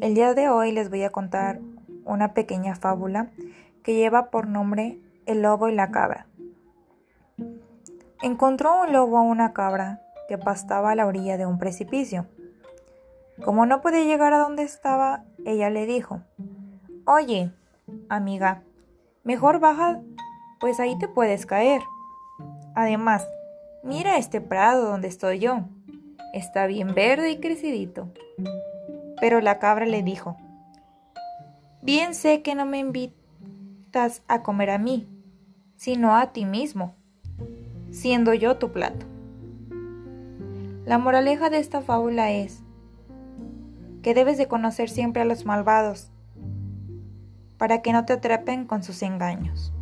El día de hoy les voy a contar una pequeña fábula que lleva por nombre El lobo y la cabra. Encontró un lobo a una cabra que pastaba a la orilla de un precipicio. Como no podía llegar a donde estaba, ella le dijo, Oye, amiga, mejor baja, pues ahí te puedes caer. Además, mira este prado donde estoy yo. Está bien verde y crecidito. Pero la cabra le dijo, Bien sé que no me invitas a comer a mí, sino a ti mismo, siendo yo tu plato. La moraleja de esta fábula es que debes de conocer siempre a los malvados para que no te atrapen con sus engaños.